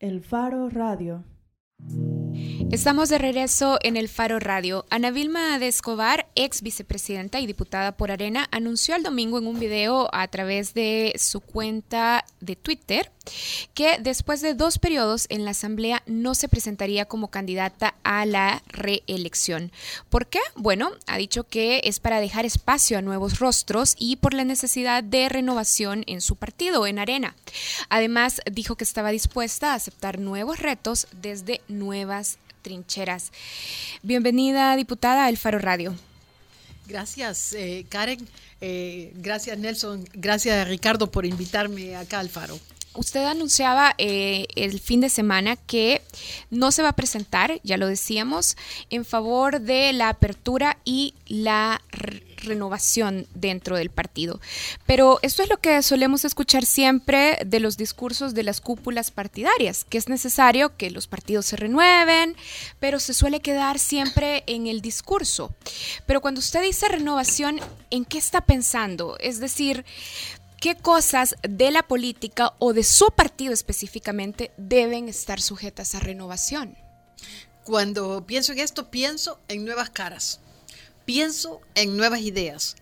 El Faro Radio. Estamos de regreso en el Faro Radio. Ana Vilma de Escobar, ex vicepresidenta y diputada por Arena, anunció el domingo en un video a través de su cuenta de Twitter que después de dos periodos en la Asamblea no se presentaría como candidata a la reelección. ¿Por qué? Bueno, ha dicho que es para dejar espacio a nuevos rostros y por la necesidad de renovación en su partido, en Arena. Además, dijo que estaba dispuesta a aceptar nuevos retos desde nuevas trincheras. Bienvenida, diputada, al Faro Radio. Gracias, eh, Karen. Eh, gracias, Nelson. Gracias, Ricardo, por invitarme acá al Faro. Usted anunciaba eh, el fin de semana que no se va a presentar, ya lo decíamos, en favor de la apertura y la renovación dentro del partido. Pero esto es lo que solemos escuchar siempre de los discursos de las cúpulas partidarias, que es necesario que los partidos se renueven, pero se suele quedar siempre en el discurso. Pero cuando usted dice renovación, ¿en qué está pensando? Es decir, ¿Qué cosas de la política o de su partido específicamente deben estar sujetas a renovación? Cuando pienso en esto, pienso en nuevas caras, pienso en nuevas ideas,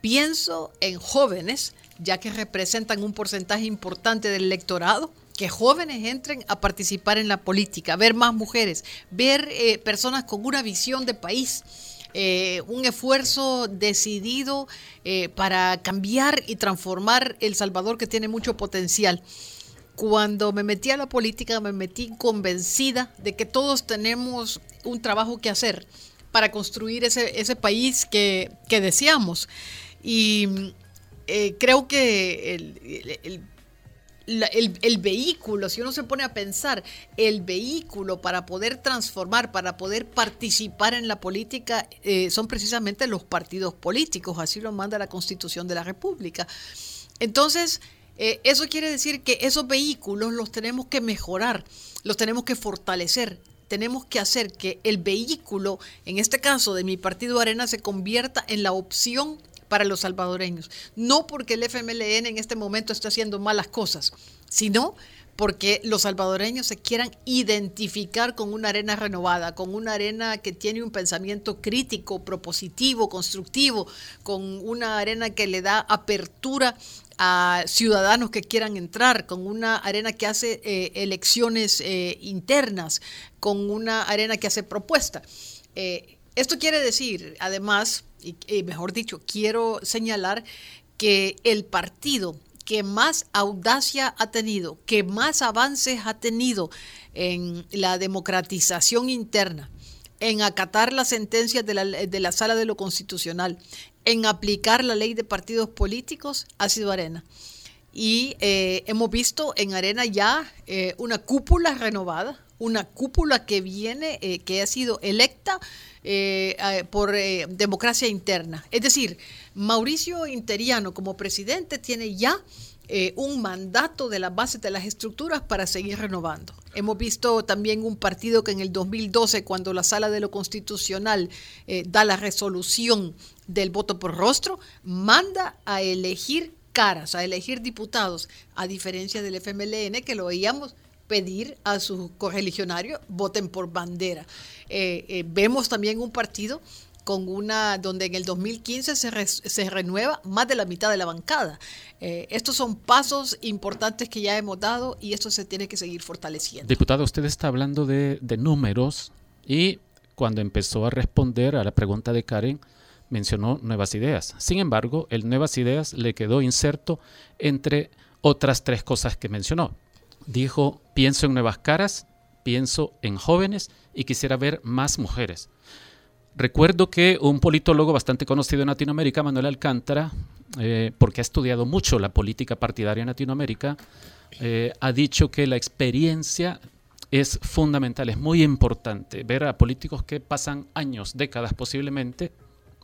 pienso en jóvenes, ya que representan un porcentaje importante del electorado, que jóvenes entren a participar en la política, ver más mujeres, ver eh, personas con una visión de país eh, un esfuerzo decidido eh, para cambiar y transformar El Salvador que tiene mucho potencial. Cuando me metí a la política me metí convencida de que todos tenemos un trabajo que hacer para construir ese, país que, deseamos. Y eh, creo que el, vehículo, si uno se pone a pensar, el vehículo para poder transformar, para poder participar en la política, eh, son precisamente los partidos políticos, así lo manda la Constitución de la República. Entonces, eh, eso quiere decir que esos vehículos los tenemos que mejorar, los tenemos que fortalecer, tenemos que hacer que el vehículo, en este caso de mi partido Arena, se convierta en la opción para los salvadoreños. No porque el FMLN en este momento esté haciendo malas cosas, sino porque los salvadoreños se quieran identificar con una arena renovada, con una arena que tiene un pensamiento crítico, propositivo, constructivo, con una arena que le da apertura a ciudadanos que quieran entrar, con una arena que hace eh, elecciones eh, internas, con una arena que hace propuesta. Eh, esto quiere decir, además, y, mejor dicho, quiero señalar que el partido que más audacia ha tenido, que más avances ha tenido en la democratización interna, en acatar las sentencias de la, de la sala de lo constitucional, en aplicar la ley de partidos políticos, ha sido Arena. Y eh, hemos visto en Arena ya eh, una cúpula renovada, una cúpula que viene, eh, que ha sido electa eh, por eh, democracia interna. Es decir, Mauricio Interiano como presidente tiene ya un mandato de las bases de las estructuras para seguir renovando. Hemos visto también un partido que en el 2012, cuando la sala de lo constitucional da la resolución del voto por rostro, manda a elegir caras, a elegir diputados, a diferencia del FMLN que lo veíamos pedir a sus correligionarios voten por bandera. Eh, eh, vemos también un partido con una donde en el 2015 se, se renueva más de la mitad de la bancada. Eh, estos son pasos importantes que ya hemos dado y esto se tiene que seguir fortaleciendo. Diputado, usted está hablando de, de números y cuando empezó a responder a la pregunta de Karen, mencionó nuevas ideas. Sin embargo, el nuevas ideas le quedó inserto entre otras tres cosas que mencionó dijo, pienso en nuevas caras, pienso en jóvenes y quisiera ver más mujeres. Recuerdo que un politólogo bastante conocido en Latinoamérica, Manuel Alcántara, eh, porque ha estudiado mucho la política partidaria en Latinoamérica, eh, ha dicho que la experiencia es fundamental, es muy importante ver a políticos que pasan años, décadas posiblemente,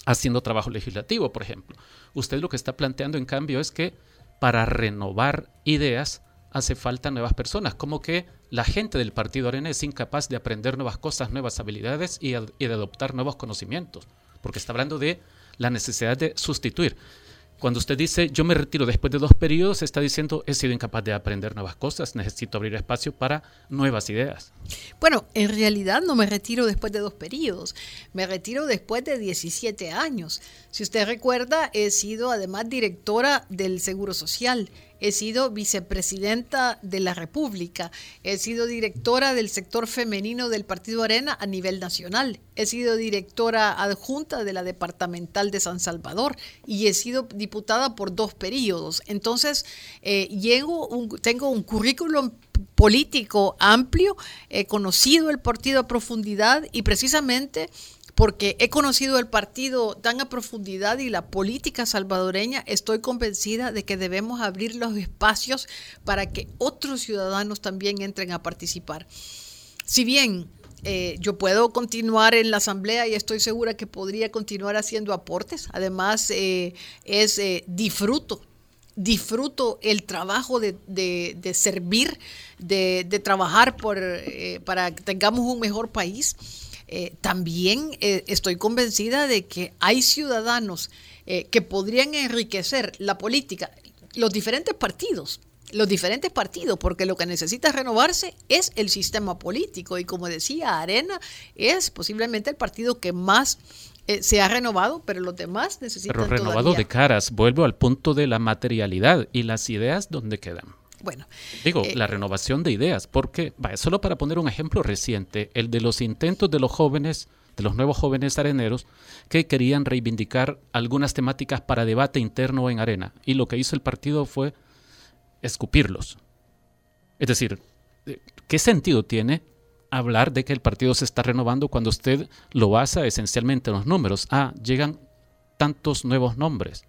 haciendo trabajo legislativo, por ejemplo. Usted lo que está planteando, en cambio, es que para renovar ideas hace falta nuevas personas, como que la gente del Partido Arena es incapaz de aprender nuevas cosas, nuevas habilidades y, de adoptar nuevos conocimientos, porque está hablando de la necesidad de sustituir. Cuando usted dice yo me retiro después de dos periodos, está diciendo he sido incapaz de aprender nuevas cosas, necesito abrir espacio para nuevas ideas. Bueno, en realidad no me retiro después de dos periodos, me retiro después de 17 años. Si usted recuerda, he sido además directora del Seguro Social he sido vicepresidenta de la República, he sido directora del sector femenino del Partido Arena a nivel nacional, he sido directora adjunta de la departamental de San Salvador y he sido diputada por dos periodos. Entonces, eh, llego tengo un currículum político amplio, he conocido el partido a profundidad y precisamente porque he conocido el partido tan a profundidad y la política salvadoreña, estoy convencida de que debemos abrir los espacios para que otros ciudadanos también entren a participar. Si bien eh, yo puedo continuar en la asamblea y estoy segura que podría continuar haciendo aportes, además eh, es eh, disfruto disfruto el trabajo de, servir, de, trabajar para que tengamos un mejor país. Eh, también eh, estoy convencida de que hay ciudadanos eh, que podrían enriquecer la política, los diferentes partidos, los diferentes partidos, porque lo que necesita renovarse es el sistema político. Y como decía Arena, es posiblemente el partido que más se ha renovado, pero los demás necesitan. Pero renovado de caras, vuelvo al punto de la materialidad y las ideas donde quedan. Bueno. Digo, eh, la renovación de ideas, porque, vaya, solo para poner un ejemplo reciente, el de los intentos de los jóvenes, de los nuevos jóvenes areneros, que querían reivindicar algunas temáticas para debate interno en arena. Y lo que hizo el partido fue escupirlos. Es decir, eh, ¿qué sentido tiene hablar de que el partido se está renovando cuando usted lo basa esencialmente en los números? Ah, llegan tantos nuevos nombres.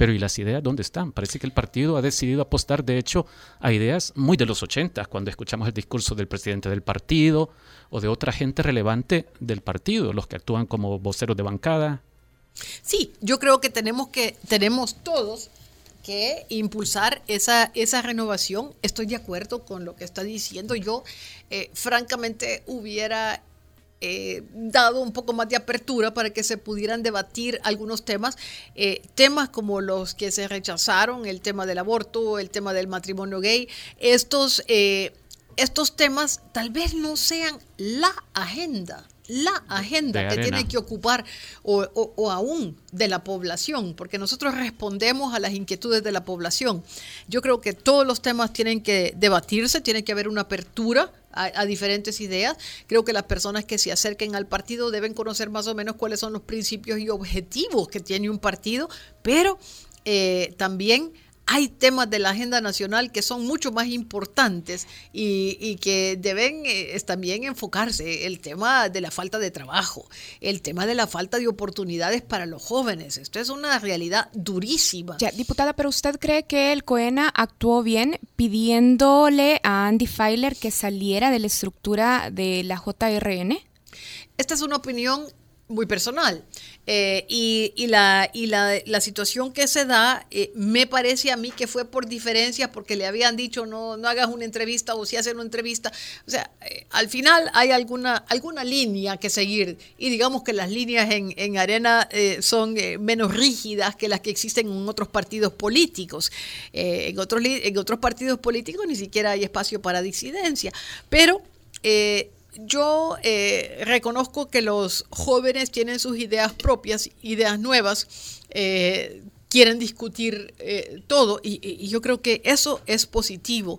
Pero ¿y las ideas dónde están? Parece que el partido ha decidido apostar, de hecho, a ideas muy de los 80, cuando escuchamos el discurso del presidente del partido o de otra gente relevante del partido, los que actúan como voceros de bancada. Sí, yo creo que tenemos que tenemos todos que impulsar esa, esa renovación. Estoy de acuerdo con lo que está diciendo. Yo, eh, francamente, hubiera eh, dado un poco más de apertura para que se pudieran debatir algunos temas, eh, temas como los que se rechazaron, el tema del aborto, el tema del matrimonio gay, estos, eh, estos temas tal vez no sean la agenda la agenda que tiene que ocupar o, aún de la población, porque nosotros respondemos a las inquietudes de la población. Yo creo que todos los temas tienen que debatirse, tiene que haber una apertura a, diferentes ideas. Creo que las personas que se acerquen al partido deben conocer más o menos cuáles son los principios y objetivos que tiene un partido, pero eh, también hay temas de la agenda nacional que son mucho más importantes y, que deben eh, también enfocarse. El tema de la falta de trabajo, el tema de la falta de oportunidades para los jóvenes. Esto es una realidad durísima. Ya, diputada, pero ¿usted cree que el COENA actuó bien pidiéndole a Andy Feiler que saliera de la estructura de la JRN? Esta es una opinión muy personal. Eh, y, la, y la, la, situación que se da, eh, me parece a mí que fue por diferencia, porque le habían dicho no, no hagas una entrevista o si haces una entrevista. O sea, eh, al final hay alguna, alguna línea que seguir. Y digamos que las líneas en, en arena son menos rígidas que las que existen en otros partidos políticos. en, otros, en otros partidos políticos ni siquiera hay espacio para disidencia. Pero yo eh, reconozco que los jóvenes tienen sus ideas propias, ideas nuevas, eh, quieren discutir eh, todo y, yo creo que eso es positivo.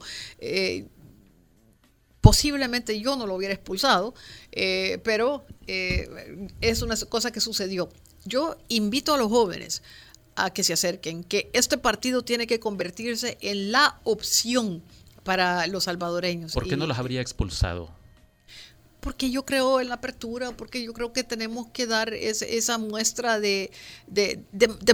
posiblemente yo no lo hubiera expulsado, pero es una cosa que sucedió. Yo invito a los jóvenes a que se acerquen, que este partido tiene que convertirse en la opción para los salvadoreños. ¿Por qué no los habría expulsado? Porque yo creo en la apertura, porque yo creo que tenemos que dar esa muestra de,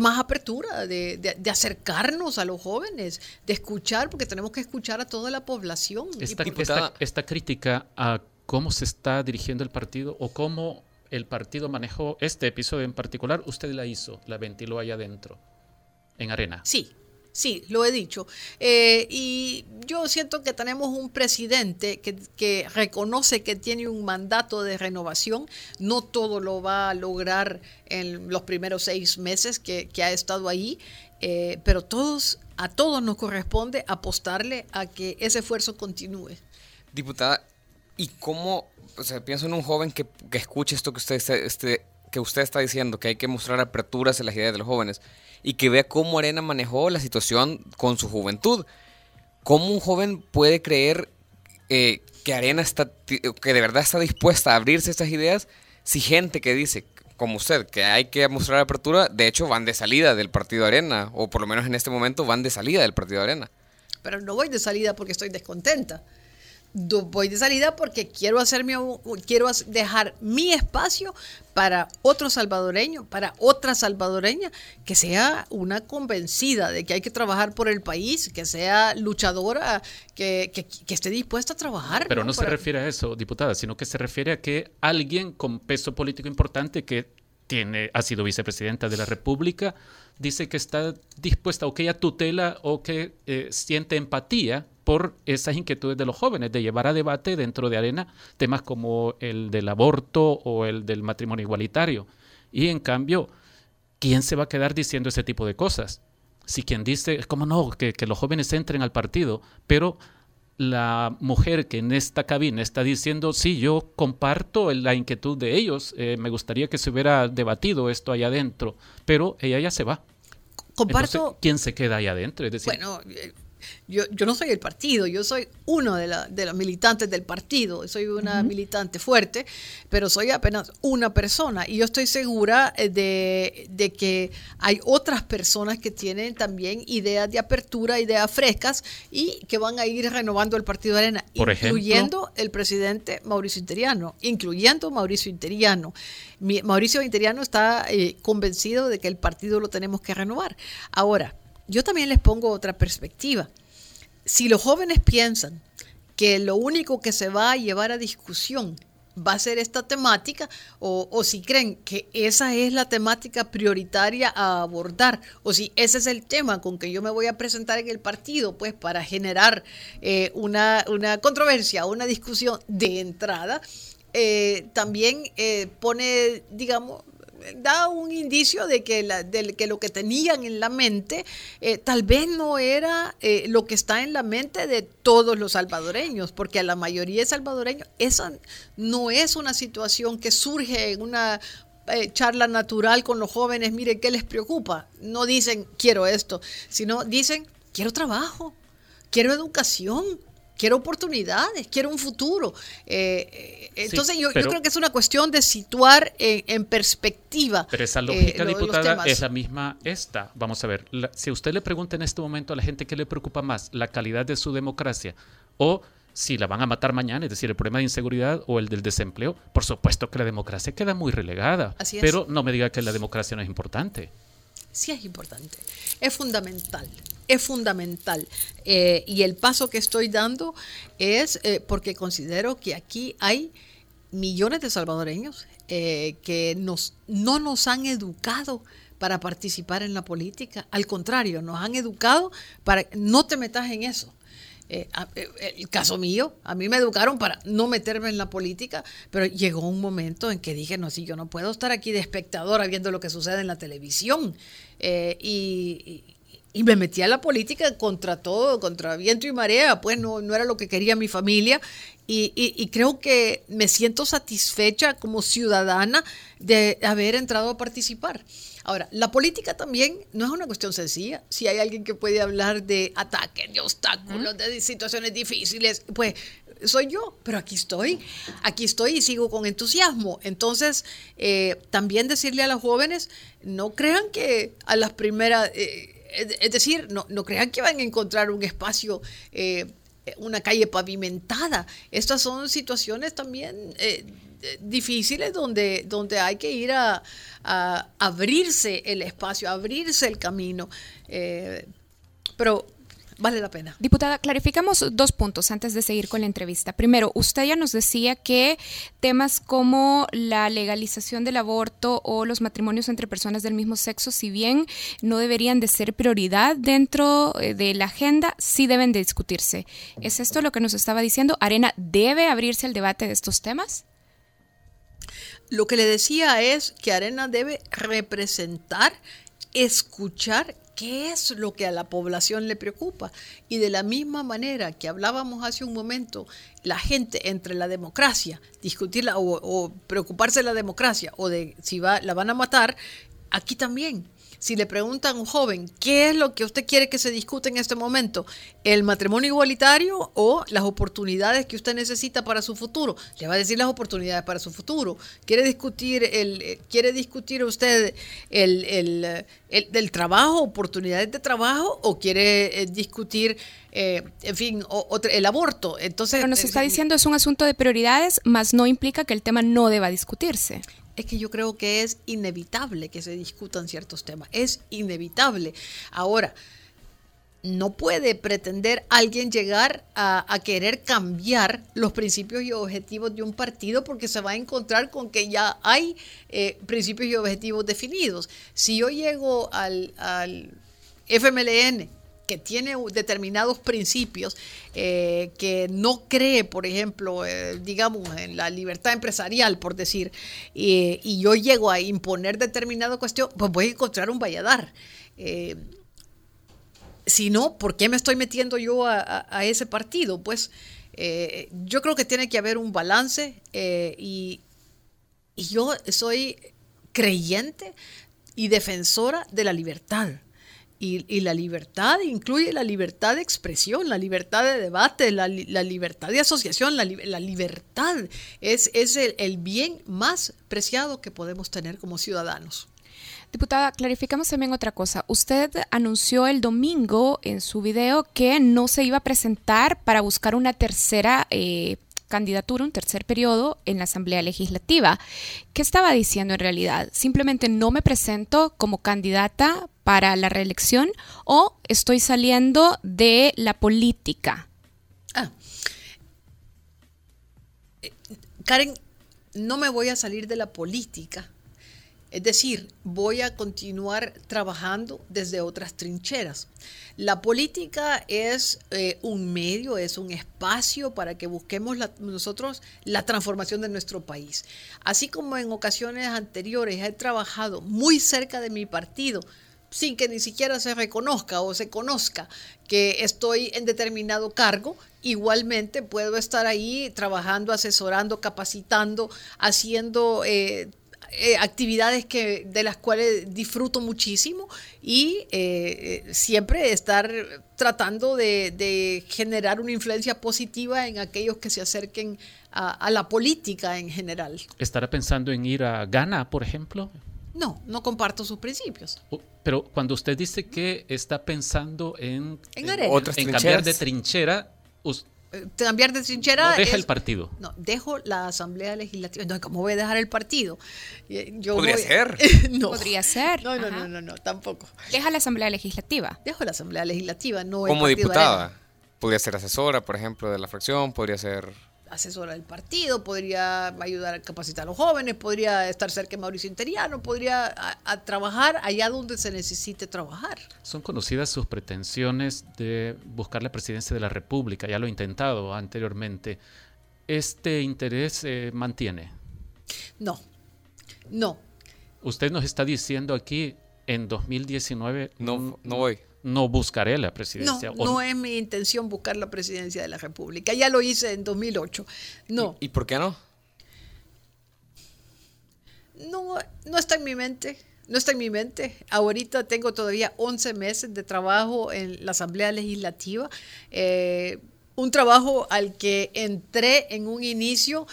más apertura, de, acercarnos a los jóvenes, de escuchar, porque tenemos que escuchar a toda la población. Esta, esta, esta crítica a cómo se está dirigiendo el partido o cómo el partido manejó este episodio en particular, usted la hizo, la ventiló allá adentro, en arena. Sí, Sí, lo he dicho. Eh, y yo siento que tenemos un presidente que, reconoce que tiene un mandato de renovación. No todo lo va a lograr en los primeros seis meses que, ha estado ahí. eh, pero todos, a todos nos corresponde apostarle a que ese esfuerzo continúe. Diputada, ¿y cómo, o sea, pienso en un joven que, que escuche esto que usted, este, que usted está diciendo, que hay que mostrar aperturas en las ideas de los jóvenes, y que vea cómo Arena manejó la situación con su juventud? ¿Cómo un joven puede creer eh, que Arena está, que de verdad está dispuesta a abrirse estas ideas si gente que dice, como usted, que hay que mostrar apertura, de hecho van de salida del partido Arena, o por lo menos en este momento van de salida del partido Arena. Pero no voy de salida porque estoy descontenta voy de salida porque quiero hacerme quiero dejar mi espacio para otro salvadoreño, para otra salvadoreña que sea una convencida de que hay que trabajar por el país, que sea luchadora, que, esté dispuesta a trabajar. Pero no, se refiere a eso, diputada, sino que se refiere a que alguien con peso político importante que tiene, ha sido vicepresidenta de la República, dice que está dispuesta o que ella tutela o que eh, siente empatía por esas inquietudes de los jóvenes, de llevar a debate dentro de Arena temas como el del aborto o el del matrimonio igualitario. Y en cambio, ¿quién se va a quedar diciendo ese tipo de cosas? Si quien dice, ¿cómo no? Que, los jóvenes entren al partido, pero la mujer que en esta cabina está diciendo, sí, yo comparto la inquietud de ellos, eh, me gustaría que se hubiera debatido esto allá adentro, pero ella ya se va. Comparto. ¿Quién se queda allá adentro? Es decir, bueno, eh, yo, yo no soy el partido, yo soy uno de, la, de los militantes del partido, soy una militante fuerte, pero soy apenas una persona y yo estoy segura eh, de, de, que hay otras personas que tienen también ideas de apertura, ideas frescas y que van a ir renovando el partido de Arena, incluyendo el presidente Mauricio Interiano, incluyendo Mauricio Interiano. Mauricio Interiano está eh, convencido de que el partido lo tenemos que renovar. Ahora, yo también les pongo otra perspectiva. Si los jóvenes piensan que lo único que se va a llevar a discusión va a ser esta temática o, si creen que esa es la temática prioritaria a abordar o si ese es el tema con que yo me voy a presentar en el partido, pues para generar eh, una, una, controversia, una discusión de entrada, eh, también eh, pone, digamos, da un indicio de que, que lo que tenían en la mente eh, tal vez no era eh, lo que está en la mente de todos los salvadoreños, porque a la mayoría de salvadoreños esa no es una situación que surge en una eh, charla natural con los jóvenes, miren, ¿qué les preocupa? No dicen quiero esto, sino dicen quiero trabajo, quiero educación, quiero oportunidades, quiero un futuro. Eh, eh, entonces yo, creo que es una cuestión de situar en, perspectiva. Pero esa lógica, eh, diputada, es la misma esta. Vamos a ver, si usted le pregunta en este momento a la gente qué le preocupa más, la calidad de su democracia o si la van a matar mañana, es decir, el problema de inseguridad o el del desempleo, por supuesto que la democracia queda muy relegada. Pero no me diga que la democracia no es importante. Sí es importante, es fundamental es fundamental. Eh, y el paso que estoy dando es eh, porque considero que aquí hay millones de salvadoreños eh, que nos, no nos han educado para participar en la política. Al contrario, nos han educado para no te metas en eso. el caso mío, a mí me educaron para no meterme en la política, pero llegó un momento en que dije, no, si yo no puedo estar aquí de espectadora viendo lo que sucede en la televisión. y, y me metí a la política contra todo, contra viento y marea, pues no, no era lo que quería mi familia y, y, creo que me siento satisfecha como ciudadana de haber entrado a participar. Ahora, la política también no es una cuestión sencilla. Si hay alguien que puede hablar de ataques, de obstáculos, de situaciones difíciles, pues soy yo, pero aquí estoy, aquí estoy y sigo con entusiasmo. Entonces, eh, también decirle a los jóvenes, no crean que a las primeras... Eh, es decir, no, crean que van a encontrar un espacio, eh, una calle pavimentada. Estas son situaciones también eh, difíciles donde, donde hay que ir a, abrirse el espacio, abrirse el camino. Eh, pero vale la pena. Diputada, clarificamos dos puntos antes de seguir con la entrevista. Primero, usted ya nos decía que temas como la legalización del aborto o los matrimonios entre personas del mismo sexo, si bien no deberían de ser prioridad dentro eh, de la agenda, sí deben de discutirse. ¿Es esto lo que nos estaba diciendo? ¿Arena debe abrirse al debate de estos temas? Lo que le decía es que Arena debe representar, escuchar qué es lo que a la población le preocupa. Y de la misma manera que hablábamos hace un momento, la gente entre la democracia, discutirla o, o preocuparse de la democracia o de si va, la van a matar, aquí también si le preguntan a un joven, ¿qué es lo que usted quiere que se discute en este momento? ¿El matrimonio igualitario o las oportunidades que usted necesita para su futuro? Le va a decir las oportunidades para su futuro. ¿Quiere discutir, el, eh, ¿quiere discutir usted el, el, el del trabajo, oportunidades de trabajo o quiere eh, discutir... Eh, en fin, o, el aborto. Entonces, Pero nos está diciendo es un asunto de prioridades, más no implica que el tema no deba discutirse es que yo creo que es inevitable que se discutan ciertos temas. Es inevitable. Ahora, no puede pretender alguien llegar a, querer cambiar los principios y objetivos de un partido porque se va a encontrar con que ya hay eh, principios y objetivos definidos. Si yo llego al, al FMLN que tiene determinados principios, eh, que no cree, por ejemplo, eh, digamos, en la libertad empresarial, por decir, y yo llego a imponer determinada cuestión, pues voy a encontrar un valladar. Eh, si no, ¿por qué me estoy metiendo yo a, ese partido? Pues yo creo que tiene que haber un balance y, y yo soy creyente y defensora de la libertad y, la libertad incluye la libertad de expresión, la libertad de debate, la, libertad de asociación, la, libertad es, es el, bien más preciado que podemos tener como ciudadanos. Diputada, clarificamos también otra cosa. Usted anunció el domingo en su video que no se iba a presentar para buscar una tercera eh, candidatura, un tercer periodo en la Asamblea Legislativa. ¿Qué estaba diciendo en realidad? ¿Simplemente no me presento como candidata para la reelección o estoy saliendo de la política? Ah. Eh, Karen, no me voy a salir de la política es decir, voy a continuar trabajando desde otras trincheras. La política es eh, un medio, es un espacio para que busquemos nosotros la transformación de nuestro país. Así como en ocasiones anteriores he trabajado muy cerca de mi partido, sin que ni siquiera se reconozca o se conozca que estoy en determinado cargo, igualmente puedo estar ahí trabajando, asesorando, capacitando, haciendo eh, eh, actividades que, de las cuales disfruto muchísimo y eh, siempre estar tratando de, generar una influencia positiva en aquellos que se acerquen a, la política en general. ¿Estará pensando en ir a Ghana, por ejemplo? No, no comparto sus principios. Pero cuando usted dice que está pensando en, en, en cambiar de trinchera, cambiar de trinchera. No deja el partido. No, dejo la Asamblea Legislativa. No, ¿cómo voy a dejar el partido? Yo Podría ser. no. Podría ser. No, no, no, no, no, tampoco. Deja la Asamblea Legislativa. Dejo la Asamblea Legislativa, no Como diputada. Podría ser asesora, por ejemplo, de la fracción, podría ser asesora del partido, podría ayudar a capacitar a los jóvenes, podría estar cerca de Mauricio Interiano, podría trabajar allá donde se necesite trabajar. Son conocidas sus pretensiones de buscar la presidencia de la República, ya lo he intentado anteriormente. ¿Este interés se mantiene? No, no. Usted nos está diciendo aquí en 2019... No, no voy no buscaré la presidencia. No, no es mi intención buscar la presidencia de la República. Ya lo hice en 2008. No. ¿Y, por qué no? No, no está en mi mente. No está en mi mente. Ahorita tengo todavía 11 meses de trabajo en la Asamblea Legislativa. Eh, un trabajo al que entré en un inicio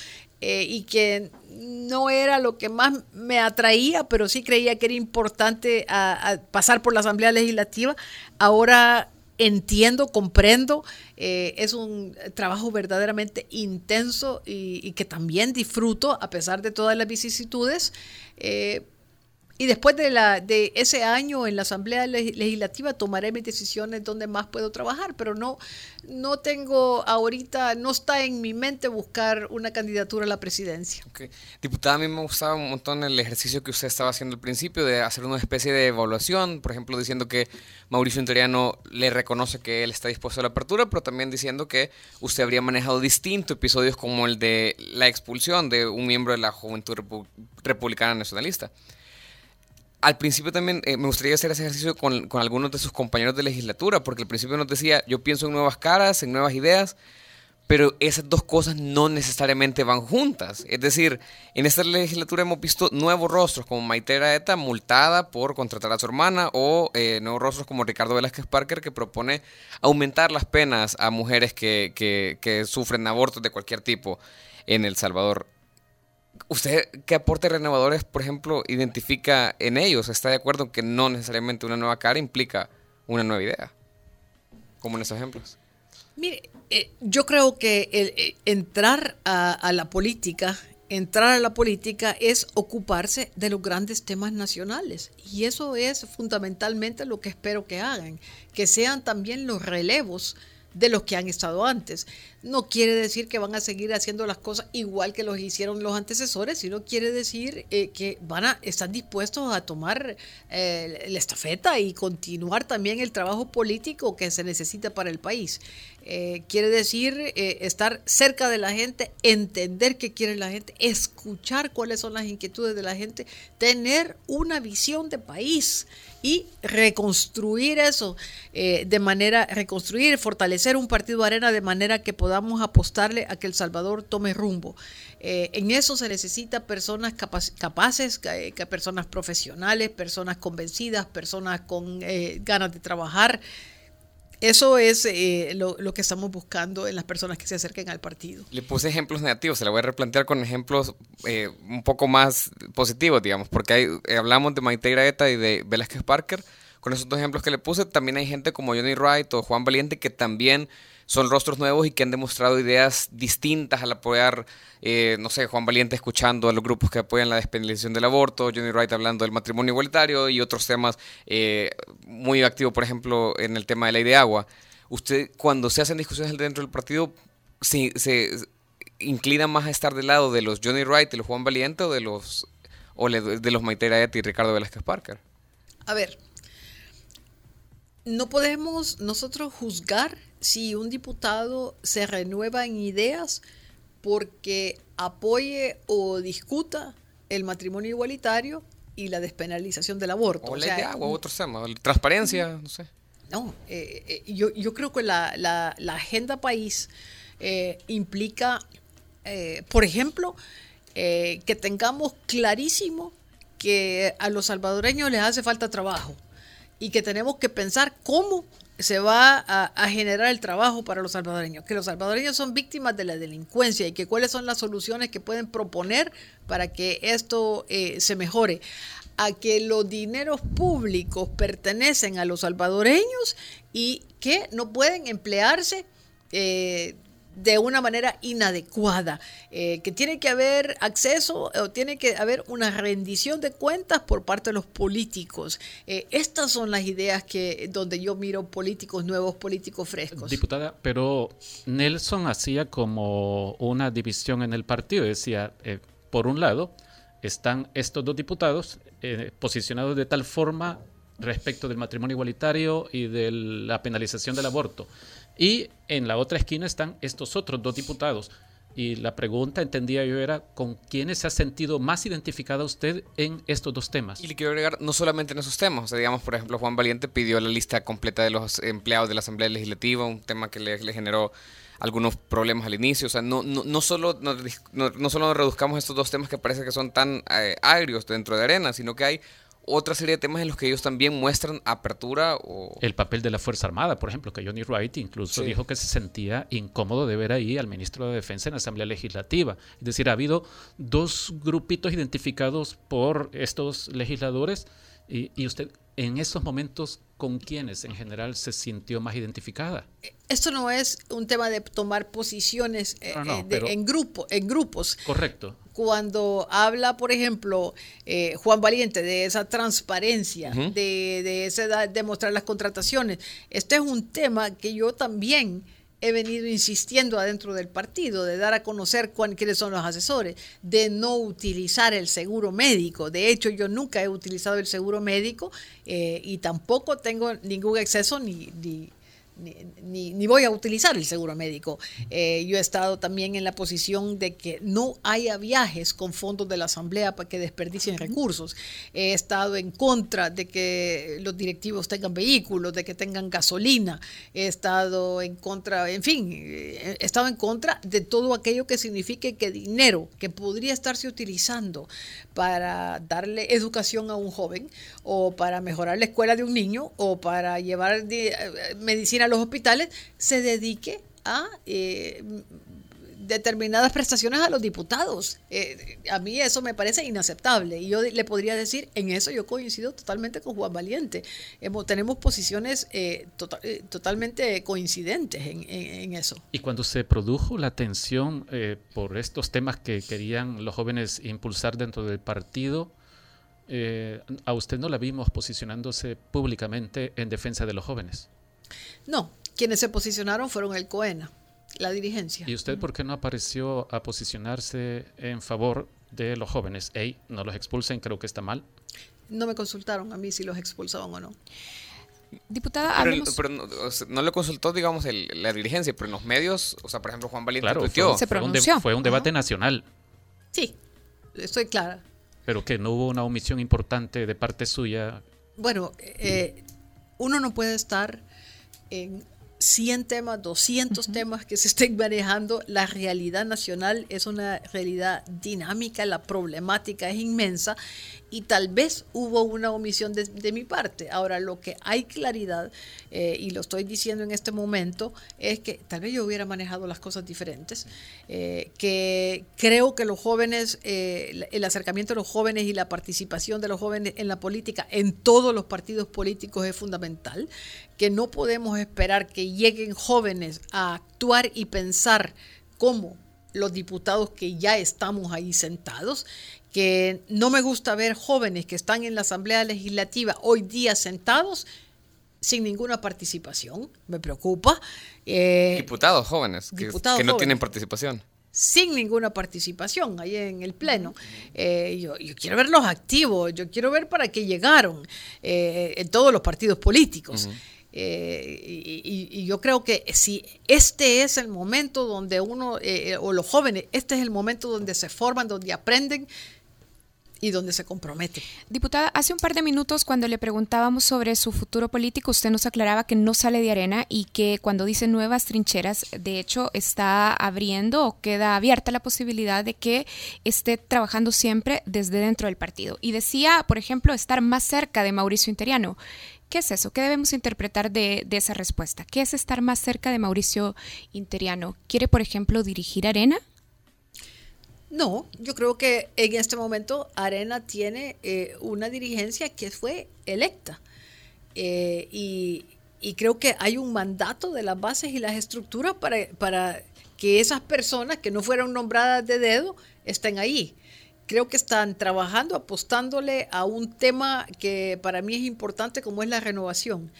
eh, y que no era lo que más me atraía, pero sí creía que era importante pasar por la Asamblea Legislativa. Ahora entiendo, comprendo, eh, es un trabajo verdaderamente intenso y, que también disfruto a pesar de todas las vicisitudes. Eh, y después de, la, de ese año en la Asamblea Legislativa tomaré mis decisiones donde más puedo trabajar, pero no, no tengo ahorita, no está en mi mente buscar una candidatura a la presidencia. Diputada, a mí me gustaba un montón el ejercicio que usted estaba haciendo al principio de hacer una especie de evaluación, por ejemplo, diciendo que Mauricio Interiano le reconoce que él está dispuesto a la apertura, pero también diciendo que usted habría manejado distintos episodios como el de la expulsión de un miembro de la Juventud Republicana Nacionalista al principio también eh, me gustaría hacer ese ejercicio con, algunos de sus compañeros de legislatura, porque al principio nos decía, yo pienso en nuevas caras, en nuevas ideas, pero esas dos cosas no necesariamente van juntas. Es decir, en esta legislatura hemos visto nuevos rostros, como Maitera Eta, multada por contratar a su hermana, o eh, nuevos rostros como Ricardo Velázquez Parker, que propone aumentar las penas a mujeres que sufren abortos de cualquier tipo en El Salvador. ¿Usted qué aporte renovadores, por ejemplo, identifica en ellos? ¿Está de acuerdo que no necesariamente una nueva cara implica una nueva idea? Como en esos ejemplos. Mire, eh, yo creo que el, eh, entrar a, a, la política, entrar a la política es ocuparse de los grandes temas nacionales. Y eso es fundamentalmente lo que espero que hagan, que sean también los relevos de los que han estado antes. No quiere decir que van a seguir haciendo las cosas igual que los hicieron los antecesores, sino quiere decir eh, que van a estar dispuestos a tomar eh, la estafeta y continuar también el trabajo político que se necesita para el país. Eh, quiere decir eh, estar cerca de la gente, entender qué quiere la gente, escuchar cuáles son las inquietudes de la gente, tener una visión de país y reconstruir eso eh, de manera, reconstruir, fortalecer un partido arena de manera que podamos apostarle a que El Salvador tome rumbo. En eso se necesita personas capaces, personas profesionales, personas convencidas, personas con ganas de trabajar. Eso es eh, lo, que estamos buscando en las personas que se acerquen al partido. Le puse ejemplos negativos, se la voy a replantear con ejemplos eh, un poco más positivos, digamos, porque hay, eh, hablamos de Maite Graeta y de Velázquez Parker. Con esos dos ejemplos que le puse, también hay gente como Johnny Wright o Juan Valiente que también son rostros nuevos y que han demostrado ideas distintas al apoyar, eh, no sé, Juan Valiente escuchando a los grupos que apoyan la despenalización del aborto, Johnny Wright hablando del matrimonio igualitario y otros temas eh, muy activos, por ejemplo, en el tema de ley de agua. Usted, cuando se hacen discusiones dentro del partido, se, se inclina más a estar del lado de los Johnny Wright y los Juan Valiente o de los, o de los Maitera y Ricardo Velázquez Parker. A ver, no podemos nosotros juzgar si un diputado se renueva en ideas porque apoye o discuta el matrimonio igualitario y la despenalización del aborto. O, o ley sea, de agua, otros temas, transparencia, no sé. No, eh, eh, yo, yo, creo que la, la, la agenda país eh, implica, por ejemplo, que tengamos clarísimo que a los salvadoreños les hace falta trabajo y que tenemos que pensar cómo se va a, generar el trabajo para los salvadoreños, que los salvadoreños son víctimas de la delincuencia y que cuáles son las soluciones que pueden proponer para que esto eh, se mejore, a que los dineros públicos pertenecen a los salvadoreños y que no pueden emplearse eh, de una manera inadecuada, eh, que tiene que haber acceso o tiene que haber una rendición de cuentas por parte de los políticos. Eh, estas son las ideas que donde yo miro políticos nuevos, políticos frescos. Diputada, pero Nelson hacía como una división en el partido, decía, eh, por un lado, están estos dos diputados posicionados de tal forma respecto del matrimonio igualitario y de la penalización del aborto. Y en la otra esquina están estos otros dos diputados. Y la pregunta, entendía yo, era con quiénes se ha sentido más identificada usted en estos dos temas. Y le quiero agregar, no solamente en esos temas, o sea, digamos, por ejemplo, Juan Valiente pidió la lista completa de los empleados de la Asamblea Legislativa, un tema que le, le generó algunos problemas al inicio. O sea, no, no, no solo, no, no, solo reduzcamos estos dos temas que parece que son tan eh, agrios dentro de Arena, sino que hay otra serie de temas en los que ellos también muestran apertura o... El papel de la Fuerza Armada, por ejemplo, que Johnny Wright incluso sí. dijo que se sentía incómodo de ver ahí al ministro de Defensa en la Asamblea Legislativa. Es decir, ha habido dos grupitos identificados por estos legisladores y, y usted en estos momentos, ¿con quiénes en general se sintió más identificada? Esto no es un tema de tomar posiciones eh, no, de, en, grupo, en grupos. Correcto. Cuando habla, por ejemplo, eh, Juan Valiente de esa transparencia, uh -huh. de, de esa de mostrar las contrataciones, este es un tema que yo también he venido insistiendo adentro del partido, de dar a conocer cuán, quiénes son los asesores, de no utilizar el seguro médico. De hecho, yo nunca he utilizado el seguro médico eh, y tampoco tengo ningún exceso ni, ni ni, voy a utilizar el seguro médico. Eh, yo he estado también en la posición de que no haya viajes con fondos de la Asamblea para que desperdicien recursos. He estado en contra de que los directivos tengan vehículos, de que tengan gasolina. He estado en contra, en fin, he estado en contra de todo aquello que signifique que dinero que podría estarse utilizando para darle educación a un joven o para mejorar la escuela de un niño o para llevar eh, medicina a los hospitales, se dedique a eh, determinadas prestaciones a los diputados. Eh, a mí eso me parece inaceptable y yo le podría decir, en eso yo coincido totalmente con Juan Valiente. Hemos, tenemos posiciones tota-, totalmente coincidentes en, en, eso. Y cuando se produjo la tensión por estos temas que querían los jóvenes impulsar dentro del partido, eh, a usted no la vimos posicionándose públicamente en defensa de los jóvenes. No, quienes se posicionaron fueron el COENA, la dirigencia. ¿Y usted por qué no apareció a posicionarse en favor de los jóvenes? Ey, no los expulsen, creo que está mal. No me consultaron a mí si los expulsaban o no. Diputada, pero, no, le consultó, digamos, la dirigencia, pero en los medios, o sea, por ejemplo, Juan Valiente fue, se pronunció. Fue un, debate nacional. Sí, estoy clara. Pero que no hubo una omisión importante de parte suya. Bueno, eh, uno no puede estar en 100 temas, 200 temas que se estén manejando. La realidad nacional es una realidad dinámica, la problemática es inmensa y tal vez hubo una omisión de, mi parte. Ahora, lo que hay claridad, eh, y lo estoy diciendo en este momento, es que tal vez yo hubiera manejado las cosas diferentes, eh, que creo que los jóvenes, eh, el acercamiento de los jóvenes y la participación de los jóvenes en la política, en todos los partidos políticos es fundamental, que no podemos esperar que lleguen jóvenes a actuar y pensar como los diputados que ya estamos ahí sentados, que no me gusta ver jóvenes que están en la Asamblea Legislativa hoy día sentados sin ninguna participación, me preocupa. Eh, diputados jóvenes, que, no tienen participación. Sin ninguna participación ahí en el Pleno. Eh, yo, quiero verlos activos, yo quiero ver para qué llegaron eh, en todos los partidos políticos. Y, yo creo que si este es el momento donde uno, o los jóvenes, este es el momento donde se forman, donde aprenden, y donde se compromete. Diputada, hace un par de minutos cuando le preguntábamos sobre su futuro político, usted nos aclaraba que no sale de arena y que cuando dice nuevas trincheras, de hecho está abriendo o queda abierta la posibilidad de que esté trabajando siempre desde dentro del partido. Y decía, por ejemplo, estar más cerca de Mauricio Interiano. ¿Qué es eso? ¿Qué debemos interpretar de, esa respuesta? ¿Qué es estar más cerca de Mauricio Interiano? ¿Quiere, por ejemplo, dirigir Arena? No, yo creo que en este momento Arena tiene eh, una dirigencia que fue electa eh, y, creo que hay un mandato de las bases y las estructuras para, para que esas personas que no fueron nombradas de dedo estén ahí. Creo que están trabajando, apostándole a un tema que para mí es importante como es la renovación.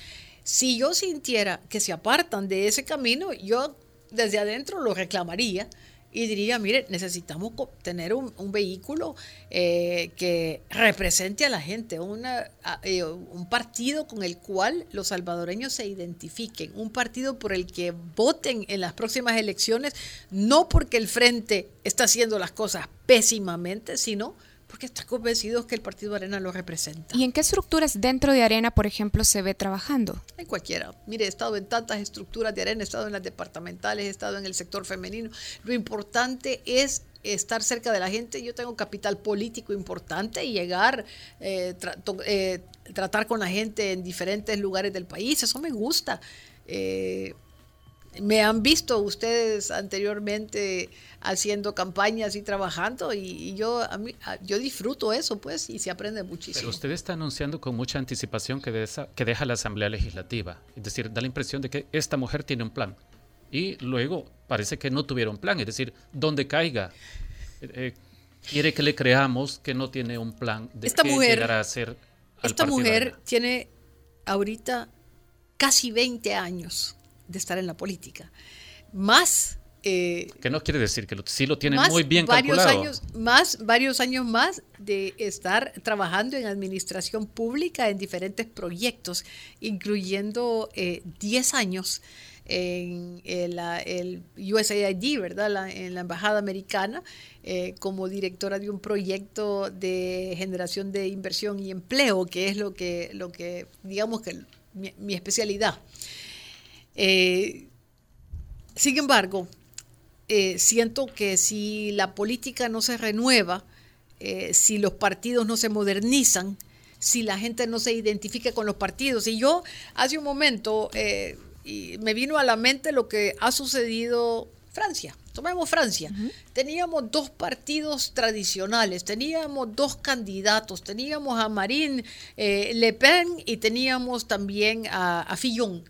Si yo sintiera que se apartan de ese camino, yo desde adentro lo reclamaría y diría, mire, necesitamos tener un, vehículo eh, que represente a la gente, una, eh, un partido con el cual los salvadoreños se identifiquen, un partido por el que voten en las próximas elecciones, no porque el frente está haciendo las cosas pésimamente, sino porque está convencido que el Partido Arena lo representa. ¿Y en qué estructuras dentro de Arena, por ejemplo, se ve trabajando? En cualquiera. Mire, he estado en tantas estructuras de Arena, he estado en las departamentales, he estado en el sector femenino. Lo importante es estar cerca de la gente. Yo tengo capital político importante y llegar, eh, eh, tratar con la gente en diferentes lugares del país. Eso me gusta. Eh, me han visto ustedes anteriormente haciendo campañas y trabajando y, yo a mí, yo disfruto eso pues y se aprende muchísimo. Pero usted está anunciando con mucha anticipación que, que deja la Asamblea Legislativa, es decir, da la impresión de que esta mujer tiene un plan y luego parece que no tuvieron plan, es decir, donde caiga. Eh, eh, quiere que le creamos que no tiene un plan de esta qué mujer, llegará a ser. esta mujer tiene ahorita casi 20 años de estar en la política, más Eh, que no quiere decir que sí lo tienen muy bien varios calculado. Años, más, varios años más de estar trabajando en administración pública en diferentes proyectos, incluyendo 10 eh, años en el, el USAID, ¿verdad? en la Embajada Americana, eh, como directora de un proyecto de generación de inversión y empleo, que es lo que, lo que digamos que mi, especialidad. Eh, sin embargo, eh, siento que si la política no se renueva, si los partidos no se modernizan, si la gente no se identifica con los partidos. Y yo hace un momento y me vino a la mente lo que ha sucedido Francia. Tomemos Francia. Teníamos dos partidos tradicionales, teníamos dos candidatos, teníamos a Marine eh, Le Pen y teníamos también a, a Fillon,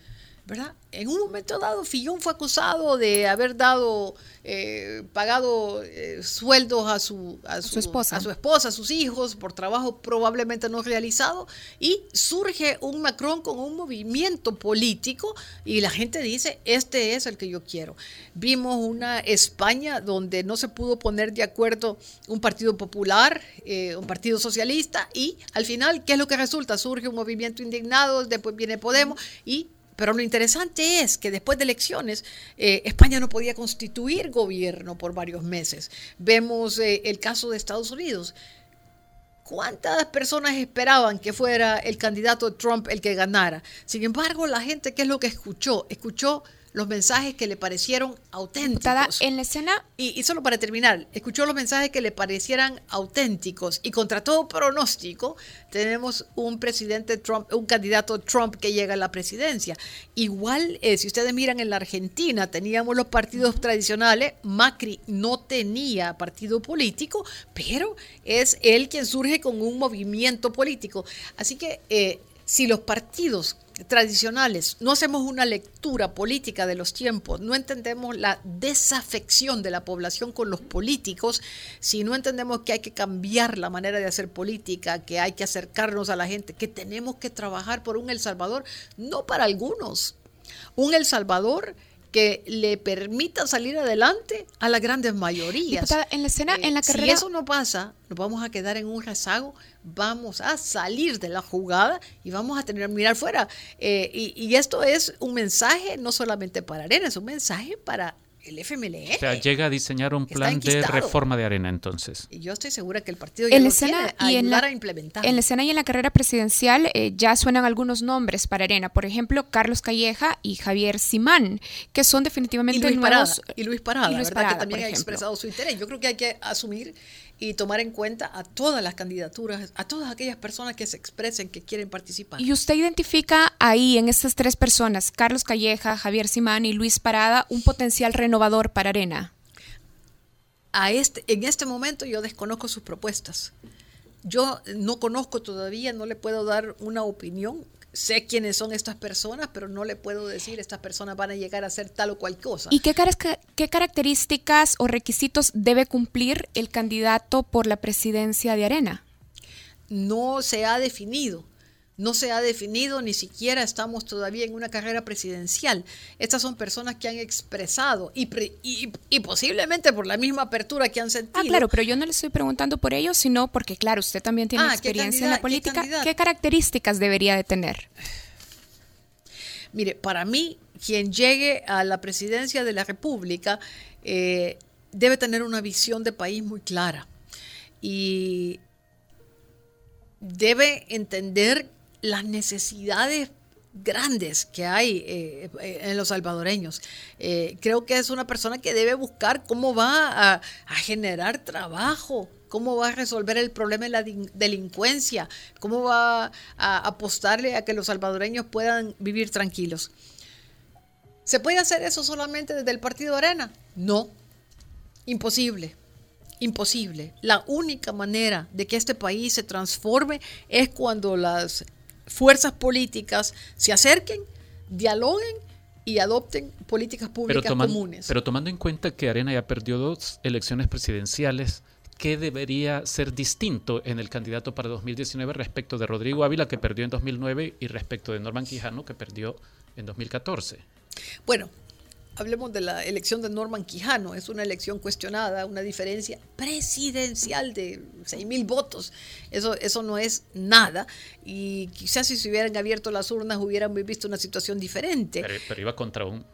¿verdad? En un momento dado, Fillon fue acusado de haber dado eh, pagado eh, sueldos a su, a su, esposa. a su esposa, a sus hijos, por trabajo probablemente no realizado, y surge un Macron con un movimiento político y la gente dice, este es el que yo quiero. Vimos una España donde no se pudo poner de acuerdo un partido popular, eh, un partido socialista, y al final, ¿qué es lo que resulta? Surge un movimiento indignado, después viene Podemos, y pero lo interesante es que después de elecciones eh, España no podía constituir gobierno por varios meses. Vemos eh, el caso de Estados Unidos. ¿Cuántas personas esperaban que fuera el candidato Trump el que ganara? Sin embargo, la gente, ¿qué es lo que escuchó? Escuchó los mensajes que le parecieron auténticos. en la escena. Y, solo para terminar, escuchó los mensajes que le parecieran auténticos y contra todo pronóstico, tenemos un presidente Trump, un candidato Trump que llega a la presidencia. Igual, eh, si ustedes miran en la Argentina, teníamos los partidos tradicionales, Macri no tenía partido político, pero es él quien surge con un movimiento político. Así que eh, si los partidos tradicionales, no hacemos una lectura política de los tiempos, no entendemos la desafección de la población con los políticos, si no entendemos que hay que cambiar la manera de hacer política, que hay que acercarnos a la gente, que tenemos que trabajar por un El Salvador, no para algunos, un El Salvador que le permita salir adelante a las grandes mayorías. en la escena, en la carrera... Si eso no pasa, nos vamos a quedar en un rezago, vamos a salir de la jugada y vamos a tener que mirar fuera. Eh, y, y, esto es un mensaje no solamente para Arena, es un mensaje para el FMLN. O sea, llega a diseñar un plan de reforma de arena entonces. Y yo estoy segura que el partido ya en la escena y en la, a implementar. En la escena y en la carrera presidencial eh, ya suenan algunos nombres para arena. Por ejemplo, Carlos Calleja y Javier Simán, que son definitivamente y Luis nuevos... Parada, y Luis Parada, ¿verdad? que también ha expresado su interés. Yo creo que hay que asumir y tomar en cuenta a todas las candidaturas, a todas aquellas personas que se expresen que quieren participar. Y usted identifica ahí, en estas tres personas, Carlos Calleja, Javier Simán y Luis Parada, un potencial renovador para Arena. A este, en este momento yo desconozco sus propuestas. Yo no conozco todavía, no le puedo dar una opinión sé quiénes son estas personas, pero no le puedo decir estas personas van a llegar a ser tal o cual cosa. ¿Y qué, qué características o requisitos debe cumplir el candidato por la presidencia de Arena? No se ha definido. No se ha definido, ni siquiera estamos todavía en una carrera presidencial. Estas son personas que han expresado y, y, posiblemente por la misma apertura que han sentido. Ah, claro, pero yo no le estoy preguntando por ello, sino porque, claro, usted también tiene ah, experiencia en la política. ¿Qué, características debería de tener? Mire, para mí, quien llegue a la presidencia de la República eh, debe tener una visión de país muy clara y debe entender las necesidades grandes que hay eh, eh, en los salvadoreños. Eh, creo que es una persona que debe buscar cómo va a, generar trabajo, cómo va a resolver el problema de la delincuencia, cómo va a apostarle a que los salvadoreños puedan vivir tranquilos. ¿Se puede hacer eso solamente desde el Partido Arena? No, imposible. Imposible. La única manera de que este país se transforme es cuando las fuerzas políticas se acerquen, dialoguen y adopten políticas públicas comunes. Pero tomando en cuenta que Arena ya perdió dos elecciones presidenciales, ¿qué debería ser distinto en el candidato para 2019 respecto de Rodrigo Ávila, que perdió en 2009, y respecto de Norman Quijano, que perdió en 2014? Bueno, hablemos de la elección de Norman Quijano, es una elección cuestionada, una diferencia presidencial de 6 mil votos. Eso, eso no es nada. Y quizás si se hubieran abierto las urnas hubieran visto una situación diferente. Pero, pero iba contra un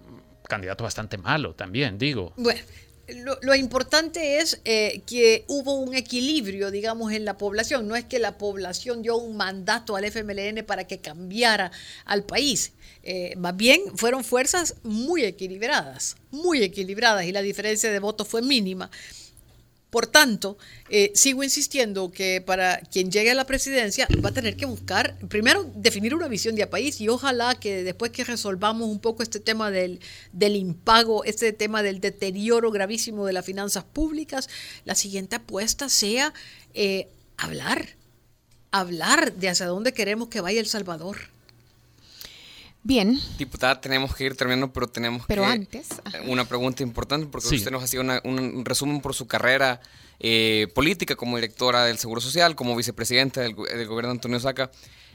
candidato bastante malo también, digo. Bueno, lo, importante es eh, que hubo un equilibrio, digamos, en la población. No es que la población dio un mandato al FMLN para que cambiara al país. Eh, más bien fueron fuerzas muy equilibradas, muy equilibradas y la diferencia de votos fue mínima. Por tanto, eh, sigo insistiendo que para quien llegue a la presidencia va a tener que buscar, primero, definir una visión de país y ojalá que después que resolvamos un poco este tema del, del impago, este tema del deterioro gravísimo de las finanzas públicas, la siguiente apuesta sea eh, hablar, hablar de hacia dónde queremos que vaya El Salvador. Bien. Diputada, tenemos que ir terminando, pero tenemos pero que... antes. Una pregunta importante, porque usted nos hacía un resumen por su carrera eh, política como directora del Seguro Social, como vicepresidenta del, gobierno de Antonio Saca.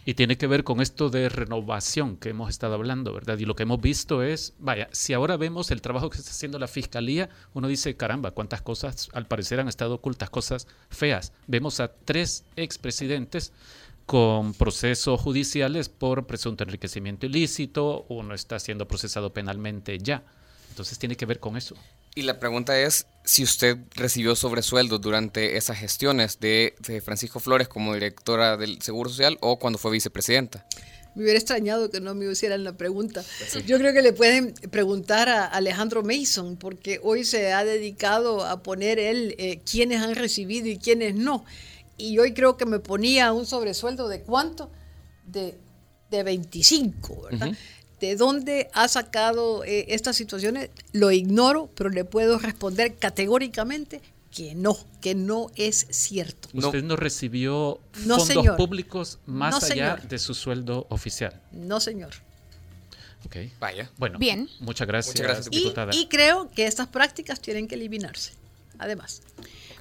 Y tiene que ver con esto de renovación que hemos estado hablando, ¿verdad? Y lo que hemos visto es, vaya, si ahora vemos el trabajo que está haciendo la fiscalía, uno dice, caramba, cuántas cosas al parecer han estado ocultas, cosas feas. Vemos a tres expresidentes con procesos judiciales por presunto enriquecimiento ilícito, uno está siendo procesado penalmente ya. Entonces tiene que ver con eso. Y la pregunta es si usted recibió sobresueldos durante esas gestiones de, Francisco Flores como directora del Seguro Social o cuando fue vicepresidenta. Me hubiera extrañado que no me hicieran la pregunta. Yo creo que le pueden preguntar a Alejandro Mason, porque hoy se ha dedicado a poner él eh, quiénes han recibido y quiénes no y hoy creo que me ponía un sobresueldo de cuánto? De, de 25, ¿verdad? ¿De dónde ha sacado eh, estas situaciones? Lo ignoro, pero le puedo responder categóricamente que no, que no es cierto. ¿Usted no recibió fondos públicos más allá de su sueldo oficial? No, señor. Ok. Vaya. Bueno, Bien. Muchas gracias, diputada. y creo que estas prácticas tienen que eliminarse, además.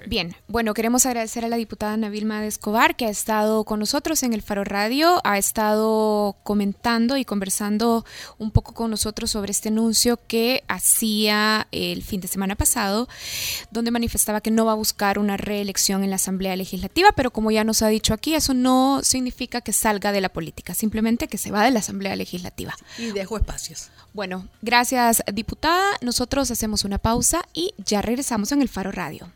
Bien, bueno, queremos agradecer a la diputada Navilma de Escobar que ha estado con nosotros en el Faro Radio, ha estado comentando y conversando un poco con nosotros sobre este anuncio que hacía el fin de semana pasado, donde manifestaba que no va a buscar una reelección en la Asamblea Legislativa, pero como ya nos ha dicho aquí, eso no significa que salga de la política, simplemente que se va de la Asamblea Legislativa. Y dejo espacios. Bueno, gracias diputada, nosotros hacemos una pausa y ya regresamos en el Faro Radio.